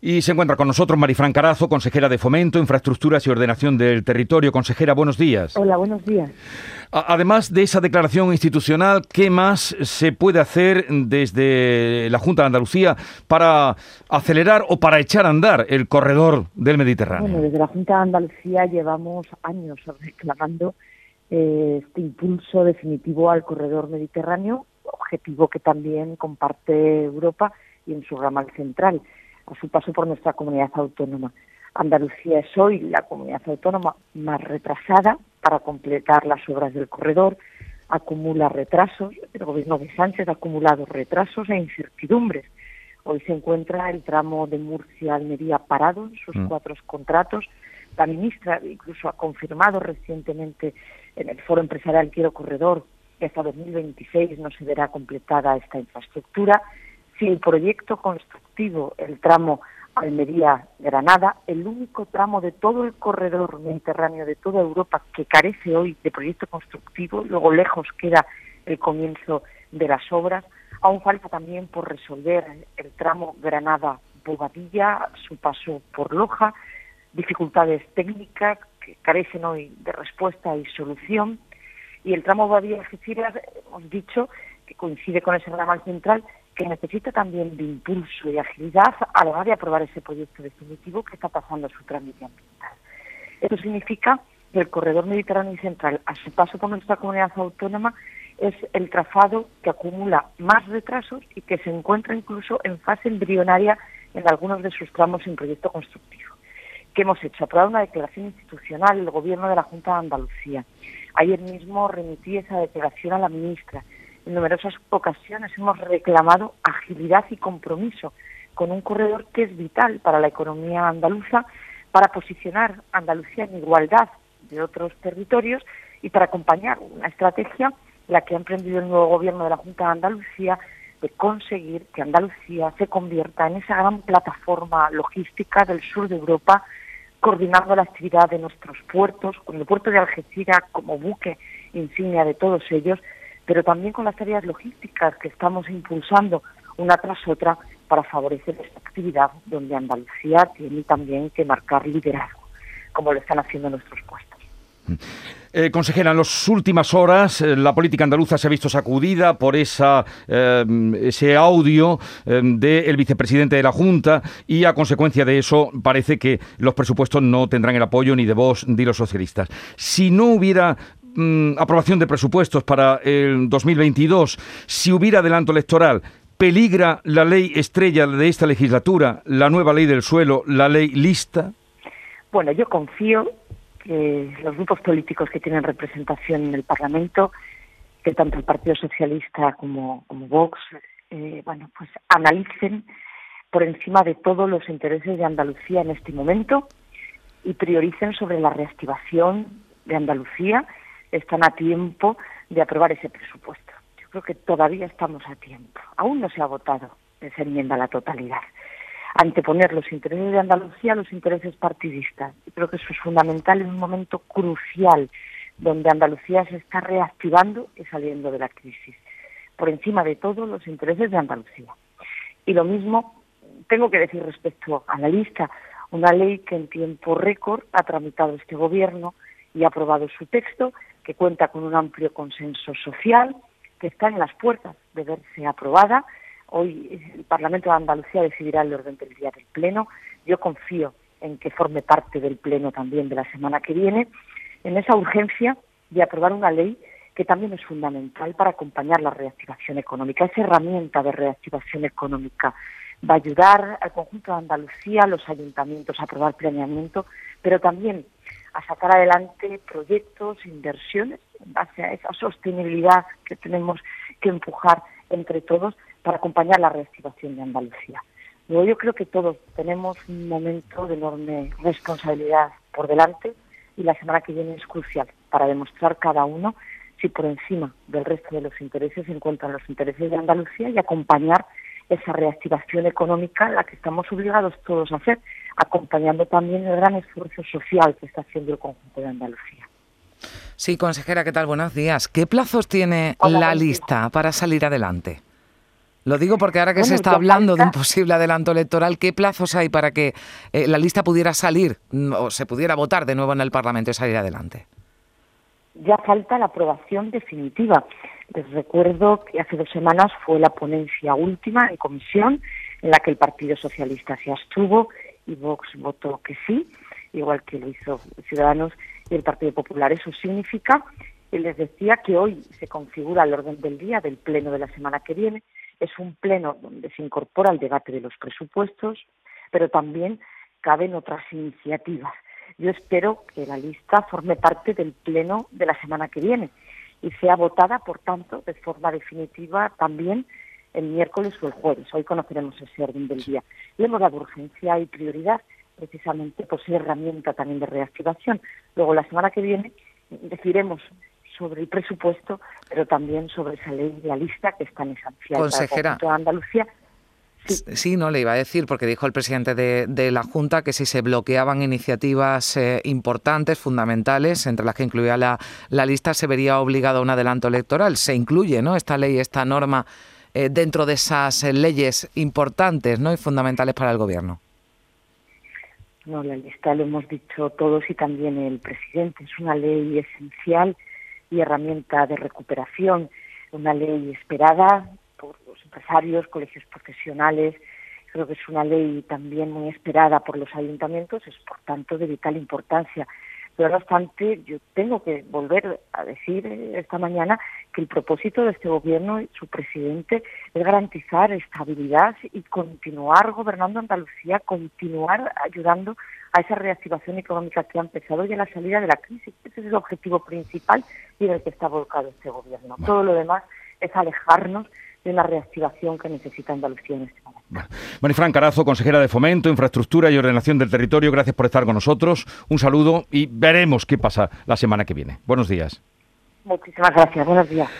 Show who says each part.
Speaker 1: Y se encuentra con nosotros Marifran Carazo, consejera de Fomento, Infraestructuras y Ordenación del Territorio. Consejera, buenos días.
Speaker 2: Hola, buenos días.
Speaker 1: Además de esa declaración institucional, ¿qué más se puede hacer desde la Junta de Andalucía para acelerar o para echar a andar el corredor del Mediterráneo?
Speaker 2: Bueno, desde la Junta de Andalucía llevamos años reclamando eh, este impulso definitivo al corredor mediterráneo, objetivo que también comparte Europa y en su ramal central a su paso por nuestra comunidad autónoma. Andalucía es hoy la comunidad autónoma más retrasada para completar las obras del corredor, acumula retrasos, el gobierno de Sánchez ha acumulado retrasos e incertidumbres. Hoy se encuentra el tramo de Murcia-Almería parado en sus mm. cuatro contratos. La ministra incluso ha confirmado recientemente en el Foro Empresarial Quiero Corredor que hasta 2026 no se verá completada esta infraestructura si el proyecto constructivo, el tramo Almería-Granada, el único tramo de todo el corredor mediterráneo de toda Europa que carece hoy de proyecto constructivo, luego lejos queda el comienzo de las obras, aún falta también por resolver el tramo Granada-Bobadilla, su paso por Loja, dificultades técnicas que carecen hoy de respuesta y solución, y el tramo Bobadilla-Algeciras, hemos dicho, que coincide con ese ramal central, que necesita también de impulso y agilidad a la hora de aprobar ese proyecto definitivo que está pasando su trámite ambiental. Esto significa que el corredor mediterráneo central, a su paso por nuestra comunidad autónoma, es el trazado que acumula más retrasos y que se encuentra incluso en fase embrionaria en algunos de sus tramos sin proyecto constructivo. ¿Qué hemos hecho? Aprobado una declaración institucional el Gobierno de la Junta de Andalucía. Ayer mismo remití esa declaración a la ministra en numerosas ocasiones hemos reclamado agilidad y compromiso con un corredor que es vital para la economía andaluza, para posicionar Andalucía en igualdad de otros territorios y para acompañar una estrategia, la que ha emprendido el nuevo gobierno de la Junta de Andalucía, de conseguir que Andalucía se convierta en esa gran plataforma logística del sur de Europa, coordinando la actividad de nuestros puertos, con el puerto de Algeciras como buque insignia de todos ellos, pero también con las tareas logísticas que estamos impulsando una tras otra para favorecer esta actividad donde Andalucía tiene también que marcar liderazgo, como lo están haciendo nuestros puestos.
Speaker 1: Eh, consejera, en las últimas horas eh, la política andaluza se ha visto sacudida por esa, eh, ese audio del vicepresidente de la Junta y a consecuencia de eso parece que los presupuestos no tendrán el apoyo ni de vos ni de los socialistas. Si no hubiera Mm, aprobación de presupuestos para el 2022, si hubiera adelanto electoral, ¿peligra la ley estrella de esta legislatura, la nueva ley del suelo, la ley lista?
Speaker 2: Bueno, yo confío que los grupos políticos que tienen representación en el Parlamento, que tanto el Partido Socialista como, Vox, eh, bueno, pues analicen por encima de todos los intereses de Andalucía en este momento y prioricen sobre la reactivación de Andalucía están a tiempo de aprobar ese presupuesto. Yo creo que todavía estamos a tiempo. Aún no se ha votado esa enmienda a la totalidad. Anteponer los intereses de Andalucía a los intereses partidistas. Yo creo que eso es fundamental en un momento crucial donde Andalucía se está reactivando y saliendo de la crisis. Por encima de todo, los intereses de Andalucía. Y lo mismo tengo que decir respecto a la lista, una ley que en tiempo récord ha tramitado este gobierno y ha aprobado su texto que cuenta con un amplio consenso social, que está en las puertas de verse aprobada. Hoy el Parlamento de Andalucía decidirá el orden del día del Pleno. Yo confío en que forme parte del Pleno también de la semana que viene, en esa urgencia de aprobar una ley que también es fundamental para acompañar la reactivación económica. Esa herramienta de reactivación económica va a ayudar al conjunto de Andalucía, a los ayuntamientos a aprobar planeamiento, pero también a sacar adelante proyectos, inversiones en base a esa sostenibilidad que tenemos que empujar entre todos para acompañar la reactivación de Andalucía. Luego yo creo que todos tenemos un momento de enorme responsabilidad por delante y la semana que viene es crucial para demostrar cada uno si por encima del resto de los intereses se encuentran los intereses de Andalucía y acompañar esa reactivación económica la que estamos obligados todos a hacer, acompañando también el gran esfuerzo social que está haciendo el conjunto de Andalucía.
Speaker 3: Sí, consejera, ¿qué tal? Buenos días. ¿Qué plazos tiene la lista para salir adelante? Lo digo porque ahora que se está hablando de un posible adelanto electoral, ¿qué plazos hay para que eh, la lista pudiera salir mm, o se pudiera votar de nuevo en el Parlamento y salir adelante?
Speaker 2: Ya falta la aprobación definitiva. Les recuerdo que hace dos semanas fue la ponencia última en comisión en la que el Partido Socialista se abstuvo y Vox votó que sí, igual que lo hizo Ciudadanos y el Partido Popular. Eso significa, y les decía que hoy se configura el orden del día del Pleno de la semana que viene, es un pleno donde se incorpora el debate de los presupuestos, pero también caben otras iniciativas. Yo espero que la lista forme parte del pleno de la semana que viene y sea votada, por tanto, de forma definitiva también el miércoles o el jueves. Hoy conoceremos ese orden del día. Le hemos dado urgencia y prioridad precisamente por ser herramienta también de reactivación. Luego, la semana que viene, decidiremos sobre el presupuesto, pero también sobre esa ley, la lista que está en esencial
Speaker 3: Consejera.
Speaker 2: para Andalucía.
Speaker 3: Sí. no le iba a decir, porque dijo el presidente de, la Junta que si se bloqueaban iniciativas eh, importantes, fundamentales, entre las que incluía la, la, lista, se vería obligado a un adelanto electoral. Se incluye ¿no? esta ley, esta norma, eh, dentro de esas eh, leyes importantes ¿no? y fundamentales para el Gobierno.
Speaker 2: No, la lista lo hemos dicho todos y también el presidente. Es una ley esencial y herramienta de recuperación, una ley esperada por los empresarios, colegios profesionales, creo que es una ley también muy esperada por los ayuntamientos, es por tanto de vital importancia. Pero no obstante, yo tengo que volver a decir esta mañana que el propósito de este gobierno y su presidente es garantizar estabilidad y continuar gobernando Andalucía, continuar ayudando a esa reactivación económica que ha empezado y a la salida de la crisis. Ese es el objetivo principal y en el que está volcado este gobierno. Todo lo demás es alejarnos de una reactivación que necesita Andalucía en este momento.
Speaker 1: Marifran Carazo, consejera de Fomento, Infraestructura y Ordenación del Territorio, gracias por estar con nosotros. Un saludo y veremos qué pasa la semana que viene. Buenos días.
Speaker 2: Muchísimas gracias. Buenos días.